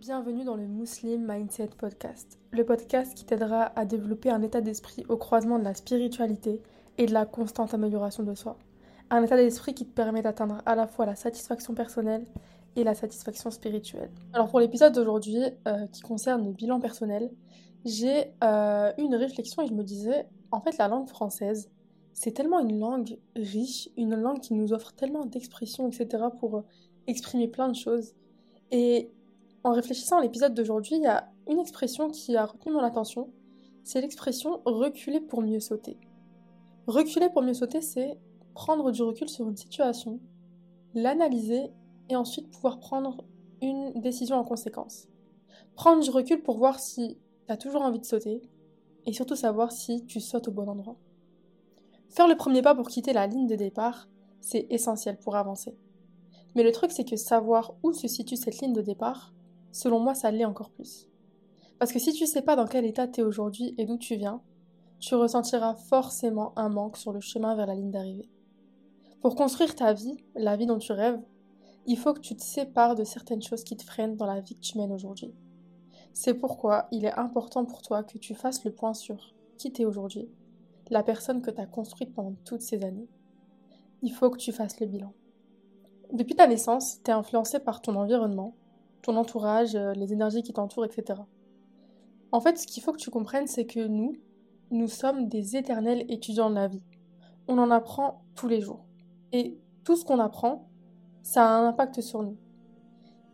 Bienvenue dans le Muslim Mindset Podcast, le podcast qui t'aidera à développer un état d'esprit au croisement de la spiritualité et de la constante amélioration de soi. Un état d'esprit qui te permet d'atteindre à la fois la satisfaction personnelle et la satisfaction spirituelle. Alors pour l'épisode d'aujourd'hui euh, qui concerne le bilan personnel, j'ai eu une réflexion et je me disais, en fait la langue française, c'est tellement une langue riche, une langue qui nous offre tellement d'expressions, etc. pour euh, exprimer plein de choses. Et en réfléchissant à l'épisode d'aujourd'hui, il y a une expression qui a retenu mon attention. C'est l'expression reculer pour mieux sauter. Reculer pour mieux sauter, c'est prendre du recul sur une situation, l'analyser et ensuite pouvoir prendre une décision en conséquence. Prendre du recul pour voir si tu as toujours envie de sauter et surtout savoir si tu sautes au bon endroit. Faire le premier pas pour quitter la ligne de départ, c'est essentiel pour avancer. Mais le truc, c'est que savoir où se situe cette ligne de départ, selon moi, ça l'est encore plus. Parce que si tu sais pas dans quel état tu es aujourd'hui et d'où tu viens, tu ressentiras forcément un manque sur le chemin vers la ligne d'arrivée. Pour construire ta vie, la vie dont tu rêves, il faut que tu te sépares de certaines choses qui te freinent dans la vie que tu mènes aujourd'hui. C'est pourquoi il est important pour toi que tu fasses le point sur qui t'es aujourd'hui, la personne que tu as construite pendant toutes ces années. Il faut que tu fasses le bilan. Depuis ta naissance, tu es influencé par ton environnement, ton entourage, euh, les énergies qui t'entourent, etc. En fait, ce qu'il faut que tu comprennes, c'est que nous, nous sommes des éternels étudiants de la vie. On en apprend tous les jours. Et tout ce qu'on apprend, ça a un impact sur nous.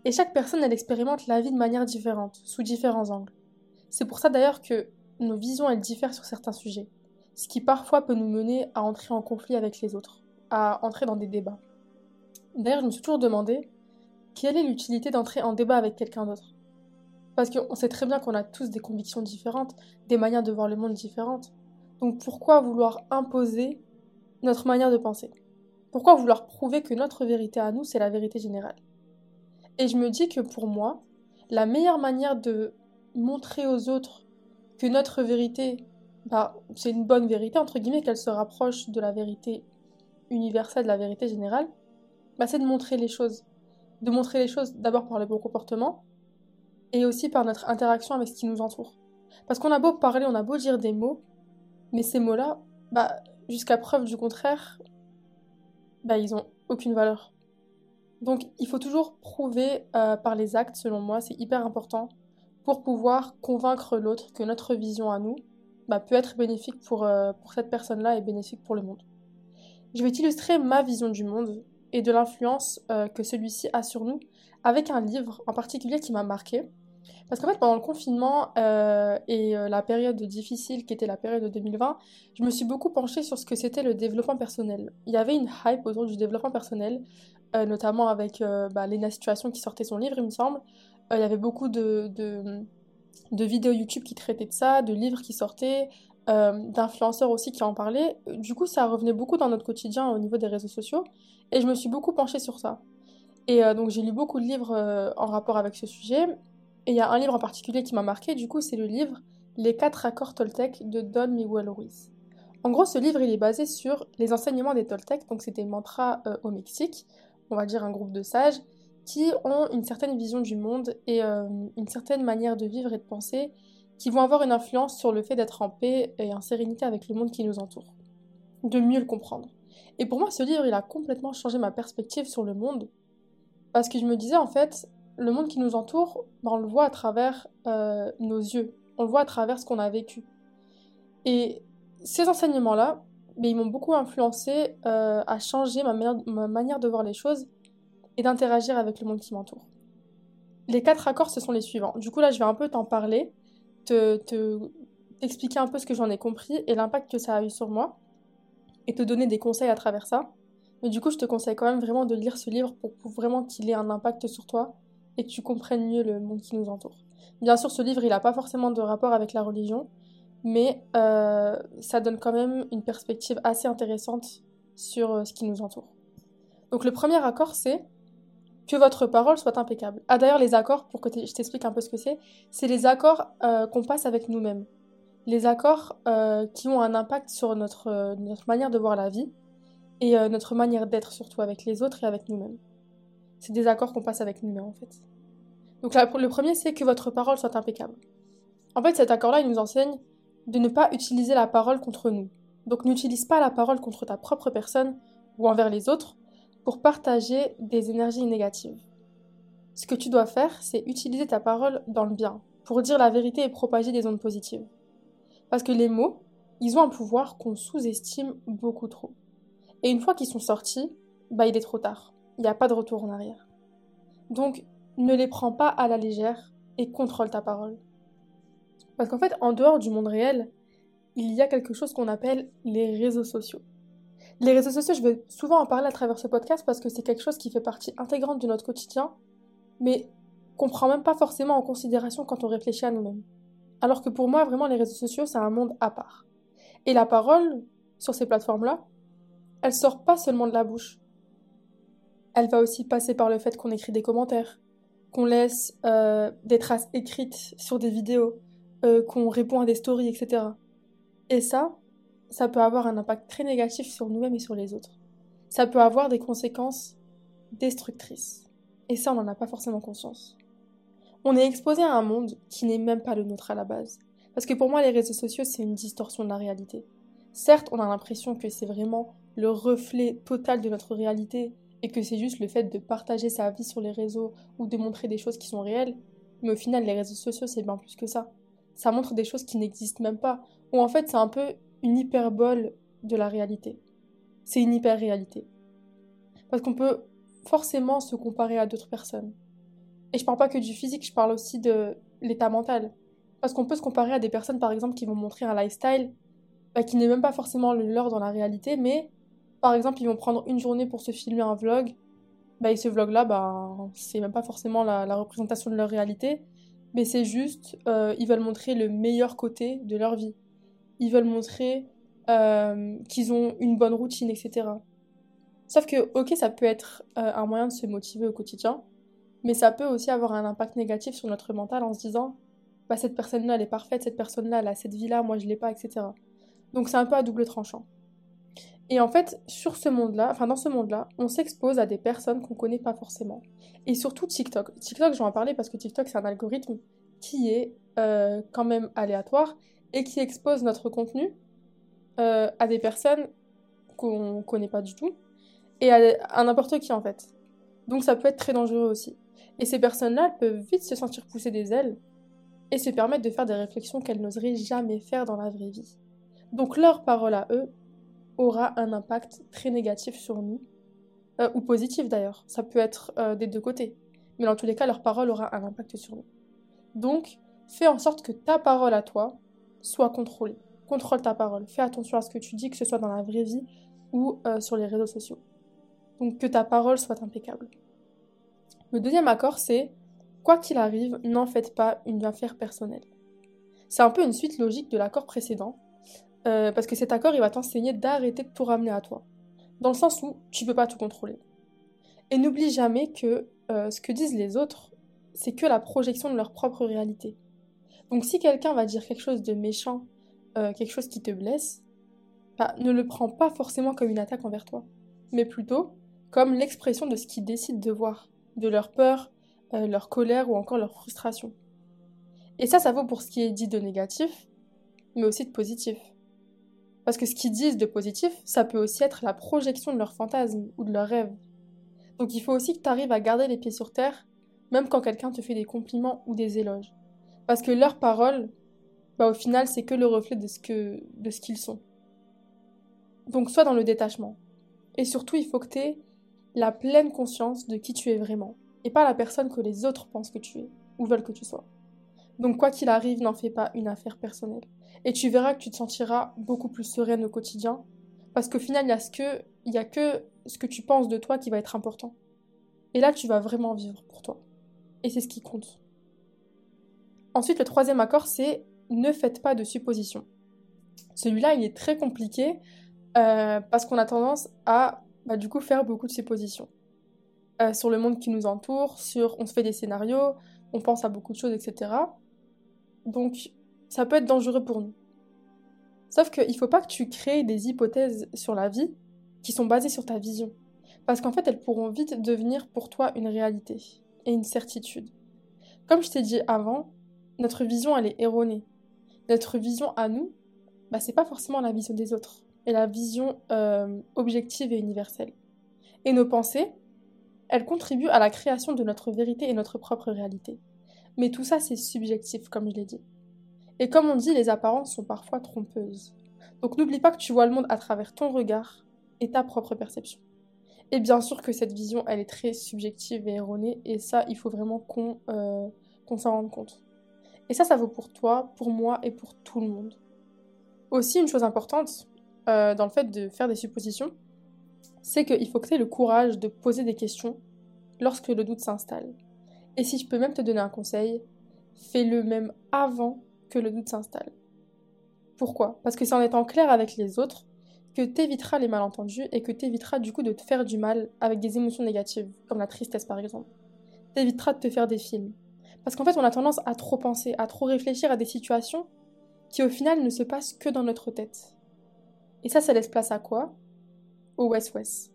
Et chaque personne, elle expérimente la vie de manière différente, sous différents angles. C'est pour ça d'ailleurs que nos visions, elles diffèrent sur certains sujets. Ce qui parfois peut nous mener à entrer en conflit avec les autres, à entrer dans des débats. D'ailleurs, je me suis toujours demandé quelle est l'utilité d'entrer en débat avec quelqu'un d'autre? Parce qu'on sait très bien qu'on a tous des convictions différentes, des manières de voir le monde différentes. Donc pourquoi vouloir imposer notre manière de penser? Pourquoi vouloir prouver que notre vérité à nous, c'est la vérité générale? Et je me dis que pour moi, la meilleure manière de montrer aux autres que notre vérité, bah, c'est une bonne vérité, entre guillemets, qu'elle se rapproche de la vérité universelle, de la vérité générale, bah, c'est de montrer les choses de montrer les choses d'abord par le bon comportement et aussi par notre interaction avec ce qui nous entoure. Parce qu'on a beau parler, on a beau dire des mots, mais ces mots-là, bah, jusqu'à preuve du contraire, bah, ils ont aucune valeur. Donc il faut toujours prouver euh, par les actes, selon moi, c'est hyper important, pour pouvoir convaincre l'autre que notre vision à nous bah, peut être bénéfique pour, euh, pour cette personne-là et bénéfique pour le monde. Je vais t'illustrer ma vision du monde et de l'influence euh, que celui-ci a sur nous avec un livre en particulier qui m'a marqué. Parce qu'en fait, pendant le confinement euh, et euh, la période difficile qui était la période de 2020, je me suis beaucoup penchée sur ce que c'était le développement personnel. Il y avait une hype autour du développement personnel, notamment avec bah, Lena Situation qui sortait son livre, il me semble. il y avait beaucoup de, vidéos YouTube qui traitaient de ça, de livres qui sortaient, euh, d'influenceurs aussi qui en parlaient. Du coup, ça revenait beaucoup dans notre quotidien au niveau des réseaux sociaux. Et je me suis beaucoup penchée sur ça. Et euh, donc, j'ai lu beaucoup de livres euh, en rapport avec ce sujet. Et il y a un livre en particulier qui m'a marqué. Du coup, c'est le livre Les quatre accords Toltec de Don Miguel Ruiz. En gros, ce livre, il est basé sur les enseignements des Toltec. Donc, c'est des mantras au Mexique. On va dire un groupe de sages qui ont une certaine vision du monde et une certaine manière de vivre et de penser qui vont avoir une influence sur le fait d'être en paix et en sérénité avec le monde qui nous entoure, de mieux le comprendre. Et pour moi, ce livre, il a complètement changé ma perspective sur le monde, parce que je me disais, en fait, le monde qui nous entoure, ben, on le voit à travers euh, nos yeux, on le voit à travers ce qu'on a vécu. Et ces enseignements-là, ben, ils m'ont beaucoup influencé euh, à changer ma ma manière de voir les choses et d'interagir avec le monde qui m'entoure. Les quatre accords, ce sont les suivants. Du coup, là, je vais un peu t'en parler te, t'expliquer un peu ce que j'en ai compris et l'impact que ça a eu sur moi et te donner des conseils à travers ça. Mais du coup, je te conseille quand même vraiment de lire ce livre pour, vraiment qu'il ait un impact sur toi et que tu comprennes mieux le monde qui nous entoure. Bien sûr, ce livre, il n'a pas forcément de rapport avec la religion, mais euh, ça donne quand même une perspective assez intéressante sur euh, ce qui nous entoure. Donc le premier accord, c'est que votre parole soit impeccable. Ah d'ailleurs les accords, pour que je t'explique un peu ce que c'est, c'est les accords euh, qu'on passe avec nous-mêmes. Les accords euh, qui ont un impact sur notre, euh, notre manière de voir la vie et notre manière d'être surtout avec les autres et avec nous-mêmes. C'est des accords qu'on passe avec nous-mêmes en fait. Donc le premier, c'est que votre parole soit impeccable. En fait, cet accord-là, il nous enseigne de ne pas utiliser la parole contre nous. Donc n'utilise pas la parole contre ta propre personne ou envers les autres pour partager des énergies négatives. Ce que tu dois faire, c'est utiliser ta parole dans le bien, pour dire la vérité et propager des ondes positives. Parce que les mots, ils ont un pouvoir qu'on sous-estime beaucoup trop. Et une fois qu'ils sont sortis, bah il est trop tard. Il n'y a pas de retour en arrière. Donc, ne les prends pas à la légère et contrôle ta parole. Parce qu'en fait, en dehors du monde réel, il y a quelque chose qu'on appelle les réseaux sociaux. Les réseaux sociaux, je vais souvent en parler à travers ce podcast parce que c'est quelque chose qui fait partie intégrante de notre quotidien, mais qu'on prend même pas forcément en considération quand on réfléchit à nous-mêmes. Alors que pour moi, vraiment, les réseaux sociaux, c'est un monde à part. Et la parole, sur ces plateformes-là, elle sort pas seulement de la bouche. Elle va aussi passer par le fait qu'on écrit des commentaires, qu'on laisse euh, des traces écrites sur des vidéos, euh, qu'on répond à des stories, etc. Et ça, ça peut avoir un impact très négatif sur nous-mêmes et sur les autres. Ça peut avoir des conséquences destructrices. Et ça, on n'en a pas forcément conscience. On est exposé à un monde qui n'est même pas le nôtre à la base. Parce que pour moi, les réseaux sociaux, c'est une distorsion de la réalité. Certes, on a l'impression que c'est vraiment le reflet total de notre réalité et que c'est juste le fait de partager sa vie sur les réseaux ou de montrer des choses qui sont réelles, mais au final, les réseaux sociaux, c'est bien plus que ça ça montre des choses qui n'existent même pas. Ou en fait, c'est un peu une hyperbole de la réalité. C'est une hyper-réalité. Parce qu'on peut forcément se comparer à d'autres personnes. Et je parle pas que du physique, je parle aussi de l'état mental. Parce qu'on peut se comparer à des personnes, par exemple, qui vont montrer un lifestyle bah, qui n'est même pas forcément le leur dans la réalité, mais par exemple, ils vont prendre une journée pour se filmer un vlog. Bah, et ce vlog-là, bah, c'est même pas forcément la représentation de leur réalité mais c'est juste, euh, ils veulent montrer le meilleur côté de leur vie. Ils veulent montrer euh, qu'ils ont une bonne routine, etc. Sauf que, ok, ça peut être euh, un moyen de se motiver au quotidien, mais ça peut aussi avoir un impact négatif sur notre mental en se disant, bah, cette personne-là, elle est parfaite, cette personne-là, elle a cette vie-là, moi je l'ai pas, etc. Donc c'est un peu à double tranchant. Et en fait, sur ce monde-là, enfin dans ce monde-là, on s'expose à des personnes qu'on connaît pas forcément. Et surtout TikTok. TikTok, je vais en parler parce que TikTok, c'est un algorithme qui est euh, quand même aléatoire et qui expose notre contenu euh, à des personnes qu'on connaît pas du tout et à, n'importe qui en fait. Donc ça peut être très dangereux aussi. Et ces personnes-là peuvent vite se sentir pousser des ailes et se permettre de faire des réflexions qu'elles n'oseraient jamais faire dans la vraie vie. Donc leur parole à eux, aura un impact très négatif sur nous, euh, ou positif d'ailleurs, ça peut être euh, des deux côtés, mais dans tous les cas, leur parole aura un impact sur nous. Donc, fais en sorte que ta parole à toi soit contrôlée. Contrôle ta parole, fais attention à ce que tu dis, que ce soit dans la vraie vie ou euh, sur les réseaux sociaux. Donc, que ta parole soit impeccable. Le deuxième accord, c'est quoi qu'il arrive, n'en faites pas une affaire personnelle. C'est un peu une suite logique de l'accord précédent, euh, parce que cet accord, il va t'enseigner d'arrêter de tout ramener à toi. Dans le sens où tu peux pas tout contrôler. Et n'oublie jamais que euh, ce que disent les autres, c'est que la projection de leur propre réalité. Donc si quelqu'un va dire quelque chose de méchant, euh, quelque chose qui te blesse, bah, ne le prends pas forcément comme une attaque envers toi, mais plutôt comme l'expression de ce qu'ils décident de voir, de leur peur, leur colère ou encore leur frustration. Et ça, ça vaut pour ce qui est dit de négatif, mais aussi de positif. Parce que ce qu'ils disent de positif, ça peut aussi être la projection de leurs fantasmes ou de leurs rêves. Donc il faut aussi que tu arrives à garder les pieds sur terre, même quand quelqu'un te fait des compliments ou des éloges. Parce que leurs paroles, bah au final, c'est que le reflet de ce de ce qu'ils sont. Donc sois dans le détachement. Et surtout, il faut que tu aies la pleine conscience de qui tu es vraiment, et pas la personne que les autres pensent que tu es, ou veulent que tu sois. Donc quoi qu'il arrive, n'en fais pas une affaire personnelle. Et tu verras que tu te sentiras beaucoup plus sereine au quotidien. Parce qu'au final, il n'y a, a que ce que tu penses de toi qui va être important. Et là, tu vas vraiment vivre pour toi. Et c'est ce qui compte. Ensuite, le troisième accord, c'est ne faites pas de suppositions. Celui-là, il est très compliqué euh, parce qu'on a tendance à, bah, du coup, faire beaucoup de suppositions. Euh, sur le monde qui nous entoure, sur on se fait des scénarios, on pense à beaucoup de choses, etc. Donc, ça peut être dangereux pour nous. Sauf qu'il ne faut pas que tu crées des hypothèses sur la vie qui sont basées sur ta vision. Parce qu'en fait, elles pourront vite devenir pour toi une réalité et une certitude. Comme je t'ai dit avant, notre vision, elle est erronée. Notre vision à nous, bah, c'est pas forcément la vision des autres, et la vision euh, objective et universelle. Et nos pensées, elles contribuent à la création de notre vérité et notre propre réalité. Mais tout ça, c'est subjectif, comme je l'ai dit. Et comme on dit, les apparences sont parfois trompeuses. Donc n'oublie pas que tu vois le monde à travers ton regard et ta propre perception. Et bien sûr que cette vision, elle est très subjective et erronée, et ça, il faut vraiment qu'on euh, s'en rende compte. Et ça, ça vaut pour toi, pour moi et pour tout le monde. Aussi, une chose importante euh, dans le fait de faire des suppositions, c'est qu'il faut que tu aies le courage de poser des questions lorsque le doute s'installe. Et si je peux même te donner un conseil, fais-le même avant que le doute s'installe. Pourquoi? Parce que c'est en étant clair avec les autres que tu éviteras les malentendus et que tu éviteras du coup de te faire du mal avec des émotions négatives, comme la tristesse par exemple. Tu éviteras de te faire des films. Parce qu'en fait, on a tendance à trop penser, à trop réfléchir à des situations qui au final ne se passent que dans notre tête. Et ça, ça laisse place à quoi? Au West-West,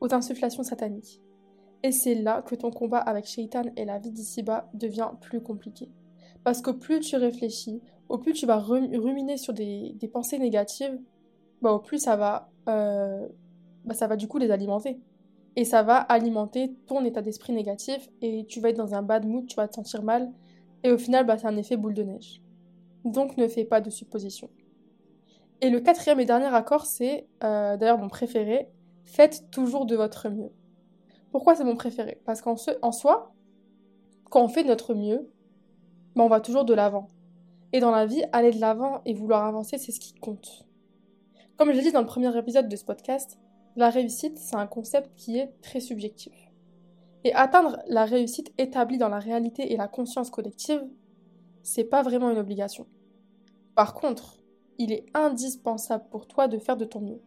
aux insufflations sataniques. Et c'est là que ton combat avec Shaitan et la vie d'ici-bas devient plus compliqué. Parce qu'au plus tu réfléchis, au plus tu vas ruminer sur des, pensées négatives, bah, au plus euh, bah, ça va du coup les alimenter. Et ça va alimenter ton état d'esprit négatif et tu vas être dans un bad mood, tu vas te sentir mal. Et au final, bah, c'est un effet boule de neige. Donc ne fais pas de suppositions. Et le quatrième et dernier accord, c'est euh, d'ailleurs mon préféré, faites toujours de votre mieux. Pourquoi c'est mon préféré? Parce qu'en en soi, quand on fait de notre mieux, ben on va toujours de l'avant. Et dans la vie, aller de l'avant et vouloir avancer, c'est ce qui compte. Comme je l'ai dit dans le premier épisode de ce podcast, la réussite, c'est un concept qui est très subjectif. Et atteindre la réussite établie dans la réalité et la conscience collective, c'est pas vraiment une obligation. Par contre, il est indispensable pour toi de faire de ton mieux.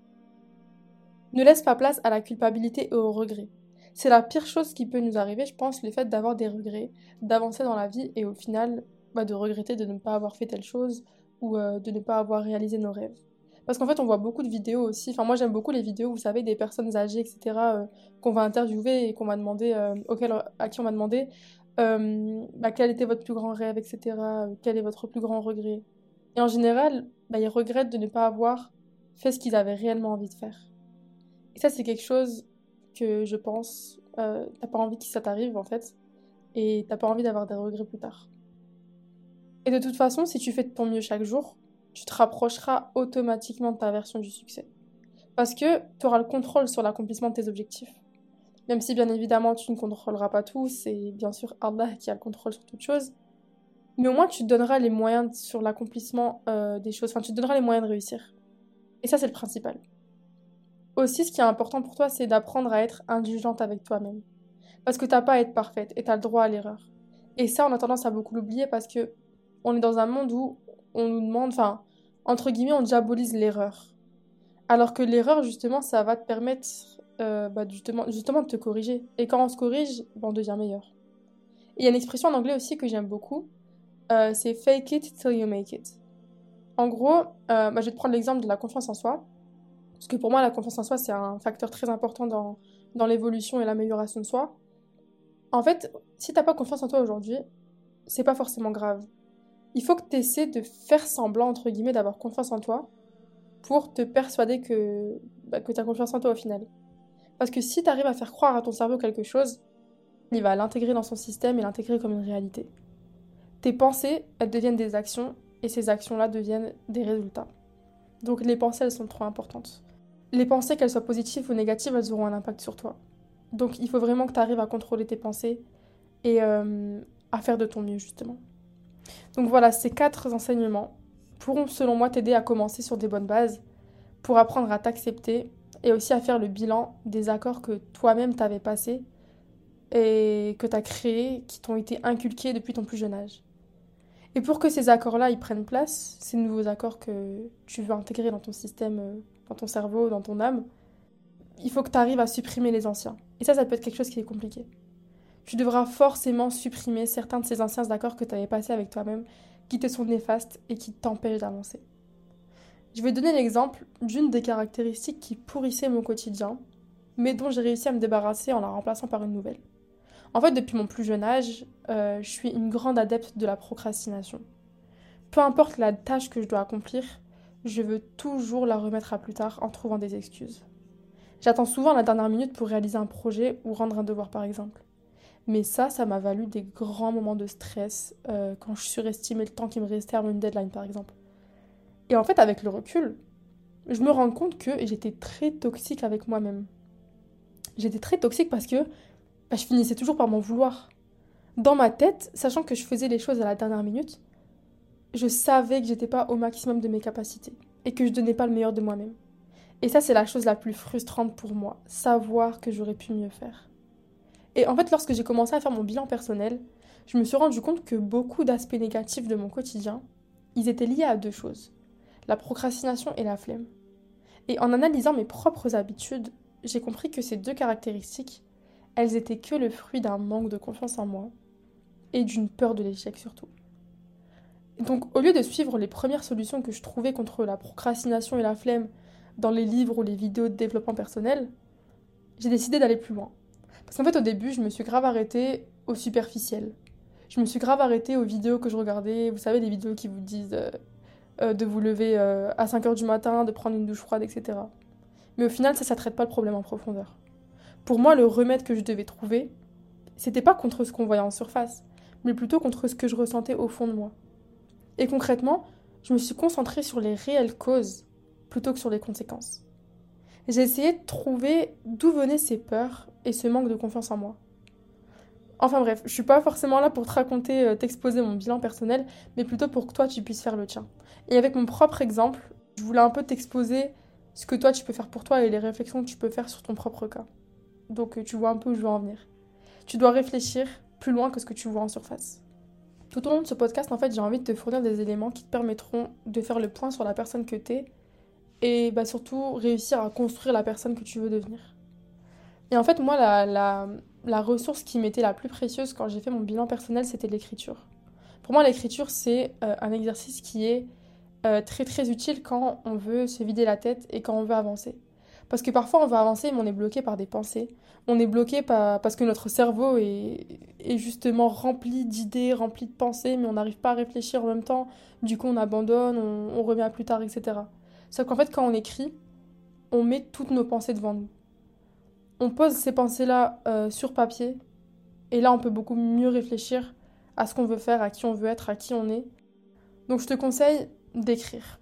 Ne laisse pas place à la culpabilité et au regret. C'est la pire chose qui peut nous arriver, je pense, le fait d'avoir des regrets, d'avancer dans la vie et au final bah, de regretter de ne pas avoir fait telle chose ou euh, de ne pas avoir réalisé nos rêves. Parce qu'en fait, on voit beaucoup de vidéos aussi. Enfin, moi, j'aime beaucoup les vidéos, vous savez, des personnes âgées, etc., euh, qu'on va interviewer et qu'on m'a demandé, euh, à qui on m'a demandé bah, quel était votre plus grand rêve, etc., quel est votre plus grand regret. Et en général, bah, ils regrettent de ne pas avoir fait ce qu'ils avaient réellement envie de faire. Et ça, c'est quelque chose que je pense, euh, t'as pas envie que ça t'arrive en fait, et t'as pas envie d'avoir des regrets plus tard. Et de toute façon, si tu fais de ton mieux chaque jour, tu te rapprocheras automatiquement de ta version du succès. Parce que tu auras le contrôle sur l'accomplissement de tes objectifs. Même si bien évidemment tu ne contrôleras pas tout, c'est bien sûr Allah qui a le contrôle sur toute chose. Mais au moins tu te donneras les moyens sur l'accomplissement euh, des choses, enfin tu te donneras les moyens de réussir. Et ça c'est le principal. Aussi, ce qui est important pour toi, c'est d'apprendre à être indulgente avec toi-même. Parce que t'as pas à être parfaite et t'as le droit à l'erreur. Et ça, on a tendance à beaucoup l'oublier parce que on est dans un monde où on nous demande, enfin, entre guillemets, on diabolise l'erreur. Alors que l'erreur, justement, ça va te permettre euh, bah, justement, de te corriger. Et quand on se corrige, bah, on devient meilleur. il y a une expression en anglais aussi que j'aime beaucoup, euh, c'est fake it till you make it. En gros, euh, bah, je vais te prendre l'exemple de la confiance en soi. Parce que pour moi, la confiance en soi, c'est un facteur très important dans, dans l'évolution et l'amélioration de soi. En fait, si t'as pas confiance en toi aujourd'hui, c'est pas forcément grave. Il faut que tu essaies de faire semblant, entre guillemets, d'avoir confiance en toi pour te persuader que, bah, tu as confiance en toi au final. Parce que si tu arrives à faire croire à ton cerveau quelque chose, il va l'intégrer dans son système et l'intégrer comme une réalité. Tes pensées, elles deviennent des actions et ces actions-là deviennent des résultats. Donc les pensées, elles sont trop importantes les pensées, qu'elles soient positives ou négatives, elles auront un impact sur toi. Donc il faut vraiment que tu arrives à contrôler tes pensées et euh, à faire de ton mieux, justement. Donc voilà, ces quatre enseignements pourront, selon moi, t'aider à commencer sur des bonnes bases pour apprendre à t'accepter et aussi à faire le bilan des accords que toi-même t'avais passés et que tu as créés, qui t'ont été inculqués depuis ton plus jeune âge. Et pour que ces accords-là, ils prennent place, ces nouveaux accords que tu veux intégrer dans ton système euh, dans ton cerveau, dans ton âme, il faut que tu arrives à supprimer les anciens. Et ça, ça peut être quelque chose qui est compliqué. Tu devras forcément supprimer certains de ces anciens accords que tu avais passés avec toi-même, qui te sont néfastes et qui t'empêchent d'avancer. Je vais donner l'exemple d'une des caractéristiques qui pourrissaient mon quotidien, mais dont j'ai réussi à me débarrasser en la remplaçant par une nouvelle. En fait, depuis mon plus jeune âge, euh, je suis une grande adepte de la procrastination. Peu importe la tâche que je dois accomplir, je veux toujours la remettre à plus tard en trouvant des excuses. J'attends souvent la dernière minute pour réaliser un projet ou rendre un devoir par exemple. Mais ça, ça m'a valu des grands moments de stress euh, quand je surestimais le temps qui me restait à une deadline par exemple. Et en fait, avec le recul, je me rends compte que j'étais très toxique avec moi-même. J'étais très toxique parce que bah, je finissais toujours par m'en vouloir. Dans ma tête, sachant que je faisais les choses à la dernière minute, je savais que j'étais pas au maximum de mes capacités et que je donnais pas le meilleur de moi-même. Et ça, c'est la chose la plus frustrante pour moi, savoir que j'aurais pu mieux faire. Et en fait, lorsque j'ai commencé à faire mon bilan personnel, je me suis rendu compte que beaucoup d'aspects négatifs de mon quotidien, ils étaient liés à deux choses la procrastination et la flemme. Et en analysant mes propres habitudes, j'ai compris que ces deux caractéristiques, elles étaient que le fruit d'un manque de confiance en moi et d'une peur de l'échec surtout. Donc au lieu de suivre les premières solutions que je trouvais contre la procrastination et la flemme dans les livres ou les vidéos de développement personnel, j'ai décidé d'aller plus loin. Parce qu'en fait au début je me suis grave arrêtée au superficiel. Je me suis grave arrêtée aux vidéos que je regardais, vous savez les vidéos qui vous disent euh, euh, de vous lever euh, à 5h du matin, de prendre une douche froide, etc. Mais au final ça, ça traite pas le problème en profondeur. Pour moi le remède que je devais trouver, c'était pas contre ce qu'on voyait en surface, mais plutôt contre ce que je ressentais au fond de moi. Et concrètement, je me suis concentrée sur les réelles causes plutôt que sur les conséquences. J'ai essayé de trouver d'où venaient ces peurs et ce manque de confiance en moi. Enfin bref, je suis pas forcément là pour te raconter, euh, t'exposer mon bilan personnel, mais plutôt pour que toi tu puisses faire le tien. Et avec mon propre exemple, je voulais un peu t'exposer ce que toi tu peux faire pour toi et les réflexions que tu peux faire sur ton propre cas. Donc euh, tu vois un peu où je veux en venir. Tu dois réfléchir plus loin que ce que tu vois en surface. Tout au long de ce podcast, en fait, j'ai envie de te fournir des éléments qui te permettront de faire le point sur la personne que tu es et bah, surtout réussir à construire la personne que tu veux devenir. Et en fait, moi, la, la, ressource qui m'était la plus précieuse quand j'ai fait mon bilan personnel, c'était l'écriture. Pour moi, l'écriture, c'est euh, un exercice qui est euh, très très utile quand on veut se vider la tête et quand on veut avancer. Parce que parfois on veut avancer mais on est bloqué par des pensées. On est bloqué par... parce que notre cerveau est, est justement rempli d'idées, rempli de pensées, mais on n'arrive pas à réfléchir en même temps. Du coup on abandonne, on, remet à plus tard, etc. Sauf qu'en fait quand on écrit, on met toutes nos pensées devant nous. On pose ces pensées-là euh, sur papier et là on peut beaucoup mieux réfléchir à ce qu'on veut faire, à qui on veut être, à qui on est. Donc je te conseille d'écrire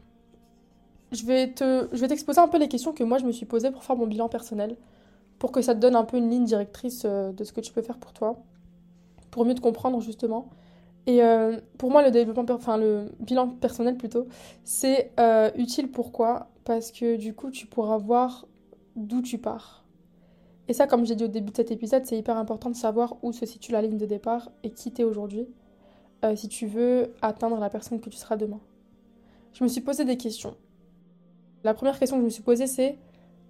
je vais te, je vais t'exposer un peu les questions que moi je me suis posées pour faire mon bilan personnel, pour que ça te donne un peu une ligne directrice euh, de ce que tu peux faire pour toi, pour mieux te comprendre justement. Et euh, pour moi, le bilan personnel plutôt, c'est euh, utile. Pourquoi? Parce que du coup, tu pourras voir d'où tu pars. Et ça, comme j'ai dit au début de cet épisode, c'est hyper important de savoir où se situe la ligne de départ et qui t'es aujourd'hui, si tu veux atteindre la personne que tu seras demain. Je me suis posé des questions. La première question que je me suis posée, c'est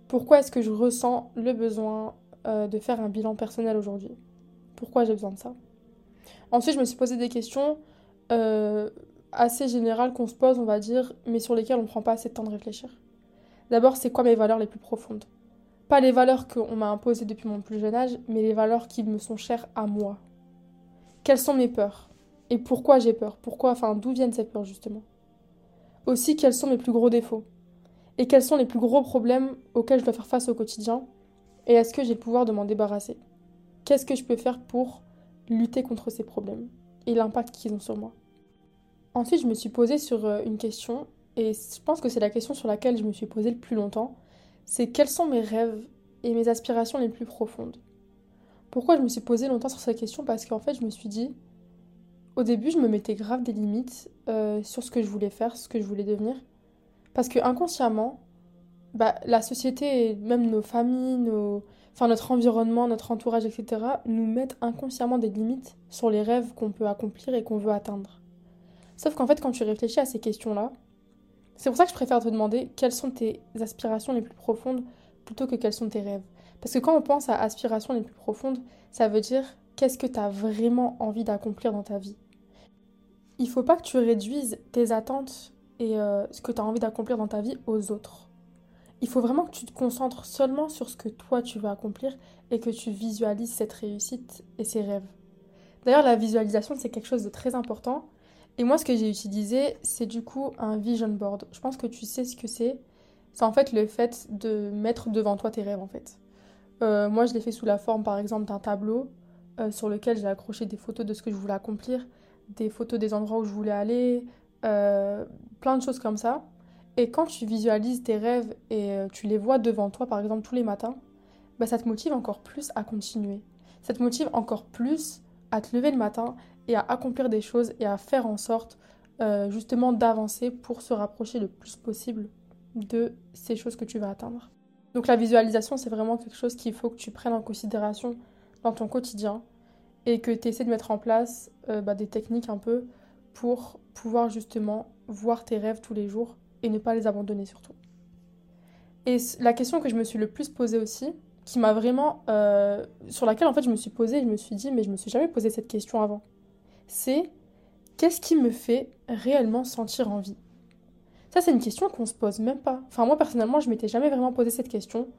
pourquoi est-ce que je ressens le besoin euh, de faire un bilan personnel aujourd'hui? Pourquoi j'ai besoin de ça? Ensuite, je me suis posé des questions euh, assez générales qu'on se pose, on va dire, mais sur lesquelles on ne prend pas assez de temps de réfléchir. D'abord, c'est quoi mes valeurs les plus profondes? Pas les valeurs qu'on m'a imposées depuis mon plus jeune âge, mais les valeurs qui me sont chères à moi. Quelles sont mes peurs? Et pourquoi j'ai peur? Pourquoi, enfin, d'où viennent ces peurs justement? Aussi, quels sont mes plus gros défauts? Et quels sont les plus gros problèmes auxquels je dois faire face au quotidien? Et est-ce que j'ai le pouvoir de m'en débarrasser? Qu'est-ce que je peux faire pour lutter contre ces problèmes et l'impact qu'ils ont sur moi. Ensuite, je me suis posée sur euh, une question et je pense que c'est la question sur laquelle je me suis posée le plus longtemps, c'est quels sont mes rêves et mes aspirations les plus profondes? Pourquoi je me suis posée longtemps sur cette question? Parce qu'en fait, je me suis dit, au début, je me mettais grave des limites euh, sur ce que je voulais faire, ce que je voulais devenir. Parce que inconsciemment, bah, la société, même nos familles, nos... enfin, notre environnement, notre entourage, etc., nous mettent inconsciemment des limites sur les rêves qu'on peut accomplir et qu'on veut atteindre. Sauf qu'en fait, quand tu réfléchis à ces questions-là, c'est pour ça que je préfère te demander quelles sont tes aspirations les plus profondes plutôt que quels sont tes rêves. Parce que quand on pense à aspirations les plus profondes, ça veut dire qu'est-ce que tu as vraiment envie d'accomplir dans ta vie. Il faut pas que tu réduises tes attentes et euh, ce que tu as envie d'accomplir dans ta vie aux autres. Il faut vraiment que tu te concentres seulement sur ce que toi tu veux accomplir et que tu visualises cette réussite et ces rêves. D'ailleurs, la visualisation, c'est quelque chose de très important. Et moi, ce que j'ai utilisé, c'est du coup un vision board. Je pense que tu sais ce que c'est. C'est en fait le fait de mettre devant toi tes rêves, en fait. Euh, moi, je l'ai fait sous la forme, par exemple, d'un tableau euh, sur lequel j'ai accroché des photos de ce que je voulais accomplir, des photos des endroits où je voulais aller, euh, plein de choses comme ça. Et quand tu visualises tes rêves et tu les vois devant toi, par exemple, tous les matins, bah, ça te motive encore plus à continuer. Ça te motive encore plus à te lever le matin et à accomplir des choses et à faire en sorte justement d'avancer pour se rapprocher le plus possible de ces choses que tu vas atteindre. Donc la visualisation, c'est vraiment quelque chose qu'il faut que tu prennes en considération dans ton quotidien et que tu essaies de mettre en place euh, bah, des techniques un peu pour pouvoir justement voir tes rêves tous les jours et ne pas les abandonner surtout. Et la question que je me suis le plus posée aussi, qui m'a vraiment... Euh, sur laquelle en fait je me suis posée, je me suis dit, mais je me suis jamais posé cette question avant, c'est qu'est-ce qui me fait réellement sentir envie ça, c'est une question qu'on se pose même pas. Enfin, moi, personnellement, je m'étais jamais vraiment posé cette question.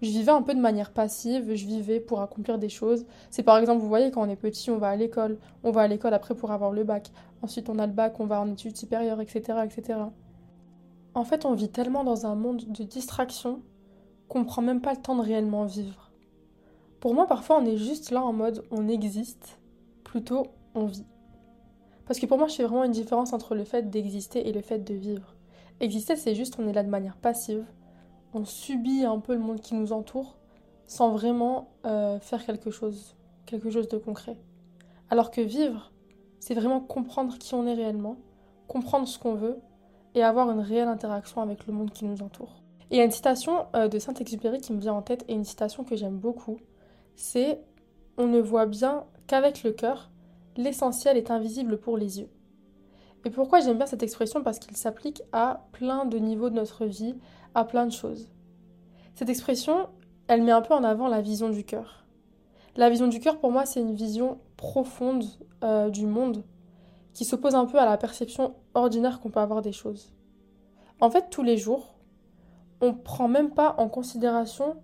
Je vivais un peu de manière passive, je vivais pour accomplir des choses. C'est par exemple, vous voyez, quand on est petit, on va à l'école. On va à l'école après pour avoir le bac. Ensuite, on a le bac, on va en études supérieures, etc., etc. En fait, on vit tellement dans un monde de distraction qu'on prend même pas le temps de réellement vivre. Pour moi, parfois, on est juste là en mode on existe, plutôt on vit. Parce que pour moi, je fais vraiment une différence entre le fait d'exister et le fait de vivre. Exister, c'est juste on est là de manière passive, on subit un peu le monde qui nous entoure sans vraiment euh, faire quelque chose, quelque chose de concret. Alors que vivre, c'est vraiment comprendre qui on est réellement, comprendre ce qu'on veut et avoir une réelle interaction avec le monde qui nous entoure. Et il y a une citation euh, de Saint-Exupéry qui me vient en tête et une citation que j'aime beaucoup, c'est On ne voit bien qu'avec le cœur, l'essentiel est invisible pour les yeux. Et pourquoi j'aime bien cette expression? Parce qu'il s'applique à plein de niveaux de notre vie, à plein de choses. Cette expression, elle met un peu en avant la vision du cœur. La vision du cœur, pour moi, c'est une vision profonde euh, du monde qui s'oppose un peu à la perception ordinaire qu'on peut avoir des choses. En fait, tous les jours, on ne prend même pas en considération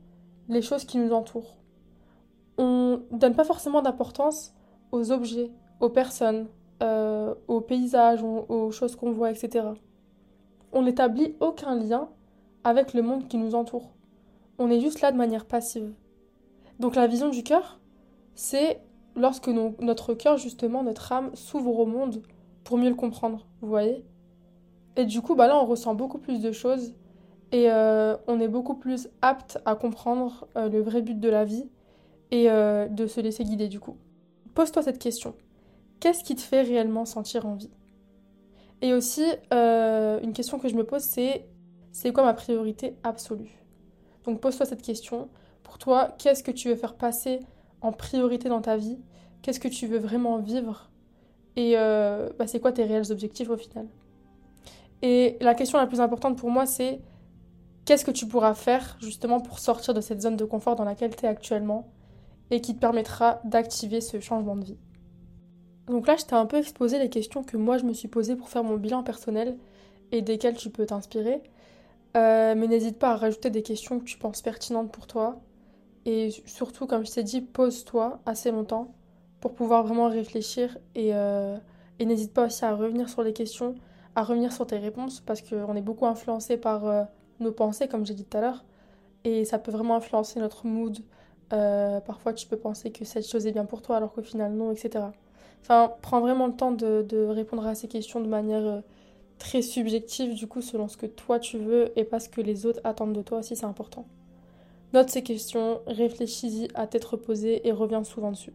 les choses qui nous entourent. On ne donne pas forcément d'importance aux objets, aux personnes, euh, aux paysages, aux, choses qu'on voit, etc. On n'établit aucun lien avec le monde qui nous entoure. On est juste là de manière passive. Donc la vision du cœur, c'est lorsque notre cœur, justement, notre âme s'ouvre au monde pour mieux le comprendre, vous voyez? Et du coup, bah là, on ressent beaucoup plus de choses et euh, on est beaucoup plus apte à comprendre euh, le vrai but de la vie et de se laisser guider du coup. Pose-toi cette question qu'est-ce qui te fait réellement sentir envie? Et aussi, euh, une question que je me pose, c'est c'est quoi ma priorité absolue? Donc pose-toi cette question. Pour toi, qu'est-ce que tu veux faire passer en priorité dans ta vie Qu'est-ce que tu veux vraiment vivre Et euh, bah, c'est quoi tes réels objectifs au final? Et la question la plus importante pour moi, c'est qu'est-ce que tu pourras faire justement pour sortir de cette zone de confort dans laquelle tu es actuellement et qui te permettra d'activer ce changement de vie? Donc là, je t'ai un peu exposé les questions que moi je me suis posées pour faire mon bilan personnel et desquelles tu peux t'inspirer. Euh, mais n'hésite pas à rajouter des questions que tu penses pertinentes pour toi. Et surtout, comme je t'ai dit, pose-toi assez longtemps pour pouvoir vraiment réfléchir. Et, euh, et n'hésite pas aussi à revenir sur les questions, à revenir sur tes réponses, parce qu'on est beaucoup influencé par euh, nos pensées, comme j'ai dit tout à l'heure. Et ça peut vraiment influencer notre mood. parfois, tu peux penser que cette chose est bien pour toi, alors qu'au final, non, etc. Enfin, prends vraiment le temps de, répondre à ces questions de manière euh, très subjective, du coup, selon ce que toi tu veux et pas ce que les autres attendent de toi aussi, c'est important. Note ces questions, réfléchis-y à tête reposée et reviens souvent dessus.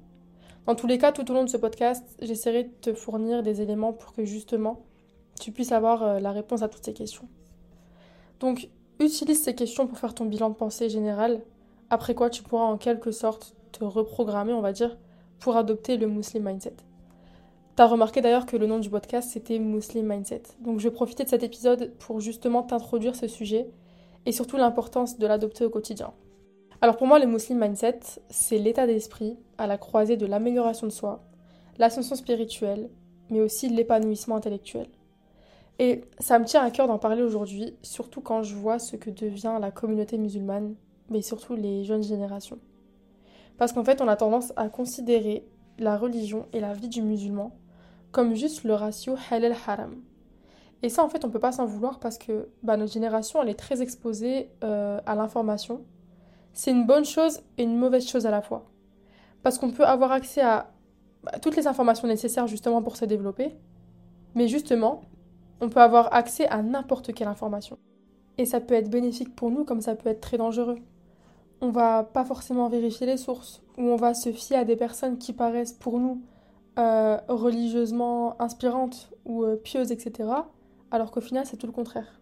Dans tous les cas, tout au long de ce podcast, j'essaierai de te fournir des éléments pour que justement tu puisses avoir euh, la réponse à toutes ces questions. Donc, utilise ces questions pour faire ton bilan de pensée général, après quoi tu pourras en quelque sorte te reprogrammer, on va dire, pour adopter le Muslim Mindset. T'as remarqué d'ailleurs que le nom du podcast c'était Muslim Mindset. Donc je vais profiter de cet épisode pour justement t'introduire ce sujet et surtout l'importance de l'adopter au quotidien. Alors pour moi, le Muslim Mindset, c'est l'état d'esprit à la croisée de l'amélioration de soi, l'ascension spirituelle, mais aussi l'épanouissement intellectuel. Et ça me tient à cœur d'en parler aujourd'hui, surtout quand je vois ce que devient la communauté musulmane, mais surtout les jeunes générations. Parce qu'en fait, on a tendance à considérer la religion et la vie du musulman comme juste le ratio halal-haram. Et ça, en fait, on peut pas s'en vouloir parce que bah, notre génération, elle est très exposée euh, à l'information. C'est une bonne chose et une mauvaise chose à la fois. Parce qu'on peut avoir accès à bah, toutes les informations nécessaires justement pour se développer. Mais justement, on peut avoir accès à n'importe quelle information. Et ça peut être bénéfique pour nous comme ça peut être très dangereux. On va pas forcément vérifier les sources, ou on va se fier à des personnes qui paraissent pour nous euh, religieusement inspirantes ou euh, pieuses, etc. Alors qu'au final, c'est tout le contraire.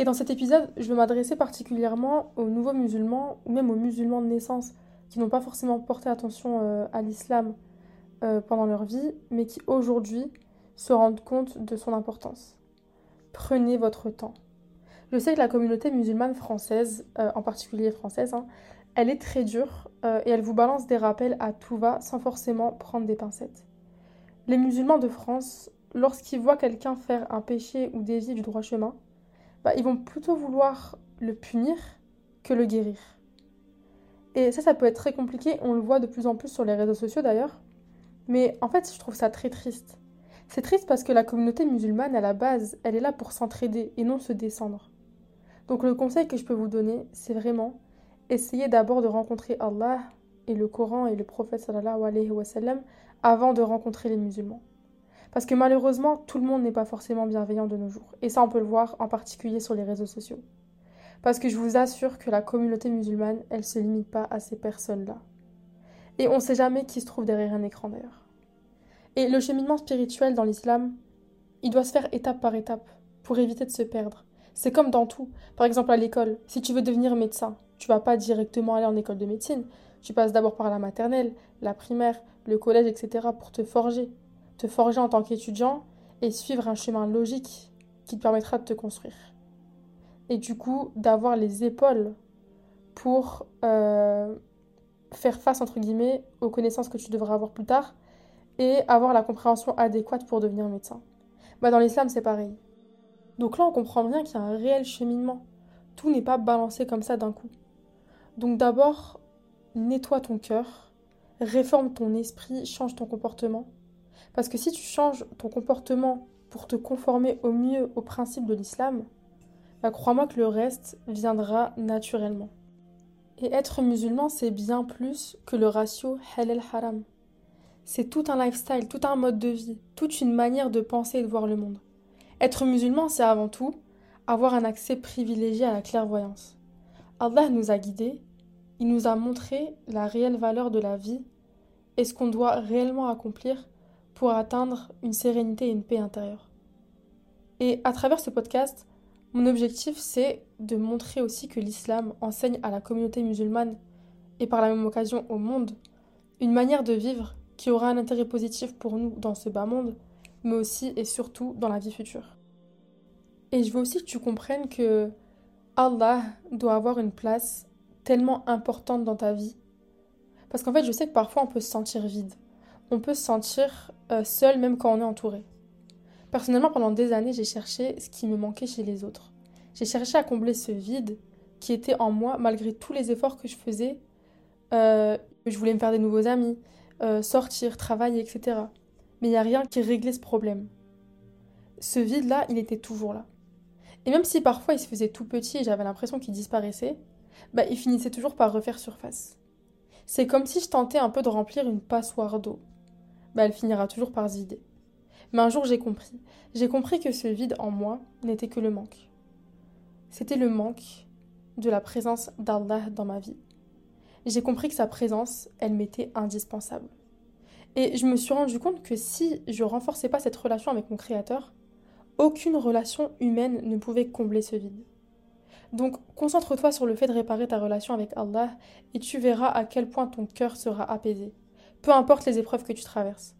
Et dans cet épisode, je veux m'adresser particulièrement aux nouveaux musulmans, ou même aux musulmans de naissance, qui n'ont pas forcément porté attention euh, à l'islam pendant leur vie, mais qui aujourd'hui se rendent compte de son importance. Prenez votre temps. Je sais que la communauté musulmane française, euh, en particulier française, hein, elle est très dure euh, et elle vous balance des rappels à tout va sans forcément prendre des pincettes. Les musulmans de France, lorsqu'ils voient quelqu'un faire un péché ou dévier du droit chemin, bah, ils vont plutôt vouloir le punir que le guérir. Et ça, ça peut être très compliqué, on le voit de plus en plus sur les réseaux sociaux d'ailleurs. Mais en fait, je trouve ça très triste. C'est triste parce que la communauté musulmane, à la base, elle est là pour s'entraider et non se descendre. Donc le conseil que je peux vous donner, c'est vraiment essayer d'abord de rencontrer Allah et le Coran et le prophète avant de rencontrer les musulmans. Parce que malheureusement, tout le monde n'est pas forcément bienveillant de nos jours. Et ça, on peut le voir en particulier sur les réseaux sociaux. Parce que je vous assure que la communauté musulmane, elle ne se limite pas à ces personnes-là. Et on ne sait jamais qui se trouve derrière un écran d'ailleurs. Et le cheminement spirituel dans l'islam, il doit se faire étape par étape pour éviter de se perdre. C'est comme dans tout. Par exemple, à l'école, si tu veux devenir médecin, tu vas pas directement aller en école de médecine. Tu passes d'abord par la maternelle, la primaire, le collège, etc. pour te forger. Te forger en tant qu'étudiant et suivre un chemin logique qui te permettra de te construire. Et du coup, d'avoir les épaules pour euh, faire face, entre guillemets, aux connaissances que tu devras avoir plus tard et avoir la compréhension adéquate pour devenir médecin. Bah, dans l'islam, c'est pareil. Donc là, on comprend bien qu'il y a un réel cheminement. Tout n'est pas balancé comme ça d'un coup. Donc d'abord, nettoie ton cœur, réforme ton esprit, change ton comportement. Parce que si tu changes ton comportement pour te conformer au mieux aux principes de l'islam, bah crois-moi que le reste viendra naturellement. Et être musulman, c'est bien plus que le ratio halal-haram. C'est tout un lifestyle, tout un mode de vie, toute une manière de penser et de voir le monde. Être musulman, c'est avant tout avoir un accès privilégié à la clairvoyance. Allah nous a guidés, il nous a montré la réelle valeur de la vie et ce qu'on doit réellement accomplir pour atteindre une sérénité et une paix intérieure. Et à travers ce podcast, mon objectif, c'est de montrer aussi que l'islam enseigne à la communauté musulmane et par la même occasion au monde une manière de vivre qui aura un intérêt positif pour nous dans ce bas monde, mais aussi et surtout dans la vie future. Et je veux aussi que tu comprennes que Allah doit avoir une place tellement importante dans ta vie. Parce qu'en fait, je sais que parfois on peut se sentir vide. On peut se sentir euh, seul même quand on est entouré. Personnellement, pendant des années, j'ai cherché ce qui me manquait chez les autres. J'ai cherché à combler ce vide qui était en moi malgré tous les efforts que je faisais. Euh, je voulais me faire des nouveaux amis, euh, sortir, travailler, etc. Mais il n'y a rien qui réglait ce problème. Ce vide-là, il était toujours là. Et même si parfois il se faisait tout petit et j'avais l'impression qu'il disparaissait, bah, il finissait toujours par refaire surface. C'est comme si je tentais un peu de remplir une passoire d'eau. Bah, elle finira toujours par se vider. Mais un jour j'ai compris. J'ai compris que ce vide en moi n'était que le manque. C'était le manque de la présence d'Allah dans ma vie j'ai compris que sa présence, elle m'était indispensable. Et je me suis rendu compte que si je renforçais pas cette relation avec mon créateur, aucune relation humaine ne pouvait combler ce vide. Donc concentre-toi sur le fait de réparer ta relation avec Allah et tu verras à quel point ton cœur sera apaisé, peu importe les épreuves que tu traverses.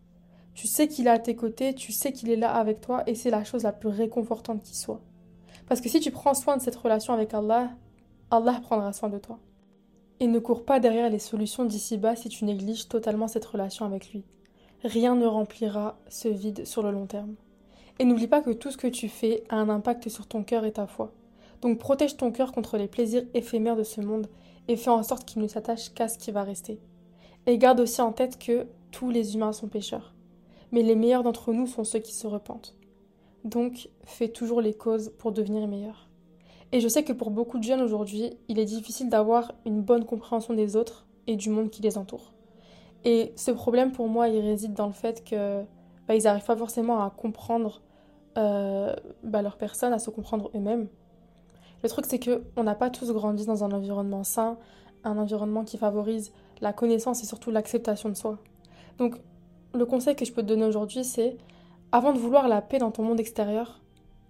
Tu sais qu'il est à tes côtés, tu sais qu'il est là avec toi et c'est la chose la plus réconfortante qui soit. Parce que si tu prends soin de cette relation avec Allah, Allah prendra soin de toi. Et ne cours pas derrière les solutions d'ici-bas si tu négliges totalement cette relation avec lui. Rien ne remplira ce vide sur le long terme. Et n'oublie pas que tout ce que tu fais a un impact sur ton cœur et ta foi. Donc protège ton cœur contre les plaisirs éphémères de ce monde et fais en sorte qu'il ne s'attache qu'à ce qui va rester. Et garde aussi en tête que tous les humains sont pécheurs. Mais les meilleurs d'entre nous sont ceux qui se repentent. Donc fais toujours les causes pour devenir meilleur. Et je sais que pour beaucoup de jeunes aujourd'hui, il est difficile d'avoir une bonne compréhension des autres et du monde qui les entoure. Et ce problème pour moi, il réside dans le fait que bah, ils n'arrivent pas forcément à comprendre euh, bah, leur personne, à se comprendre eux-mêmes. Le truc, c'est que on n'a pas tous grandi dans un environnement sain, un environnement qui favorise la connaissance et surtout l'acceptation de soi. Donc, le conseil que je peux te donner aujourd'hui, c'est avant de vouloir la paix dans ton monde extérieur,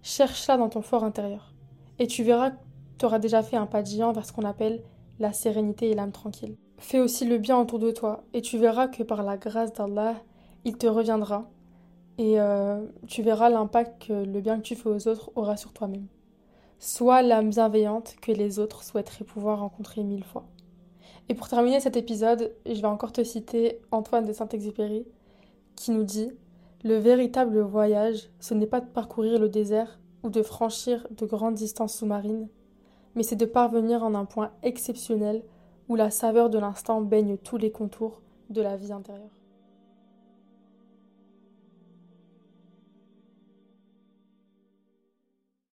cherche-la dans ton fort intérieur. Et tu verras que tu auras déjà fait un pas de géant vers ce qu'on appelle la sérénité et l'âme tranquille. Fais aussi le bien autour de toi et tu verras que par la grâce d'Allah, il te reviendra et euh, tu verras l'impact que le bien que tu fais aux autres aura sur toi-même. Sois l'âme bienveillante que les autres souhaiteraient pouvoir rencontrer mille fois. Et pour terminer cet épisode, je vais encore te citer Antoine de Saint-Exupéry qui nous dit Le véritable voyage, ce n'est pas de parcourir le désert ou de franchir de grandes distances sous-marines, mais c'est de parvenir en un point exceptionnel où la saveur de l'instant baigne tous les contours de la vie intérieure.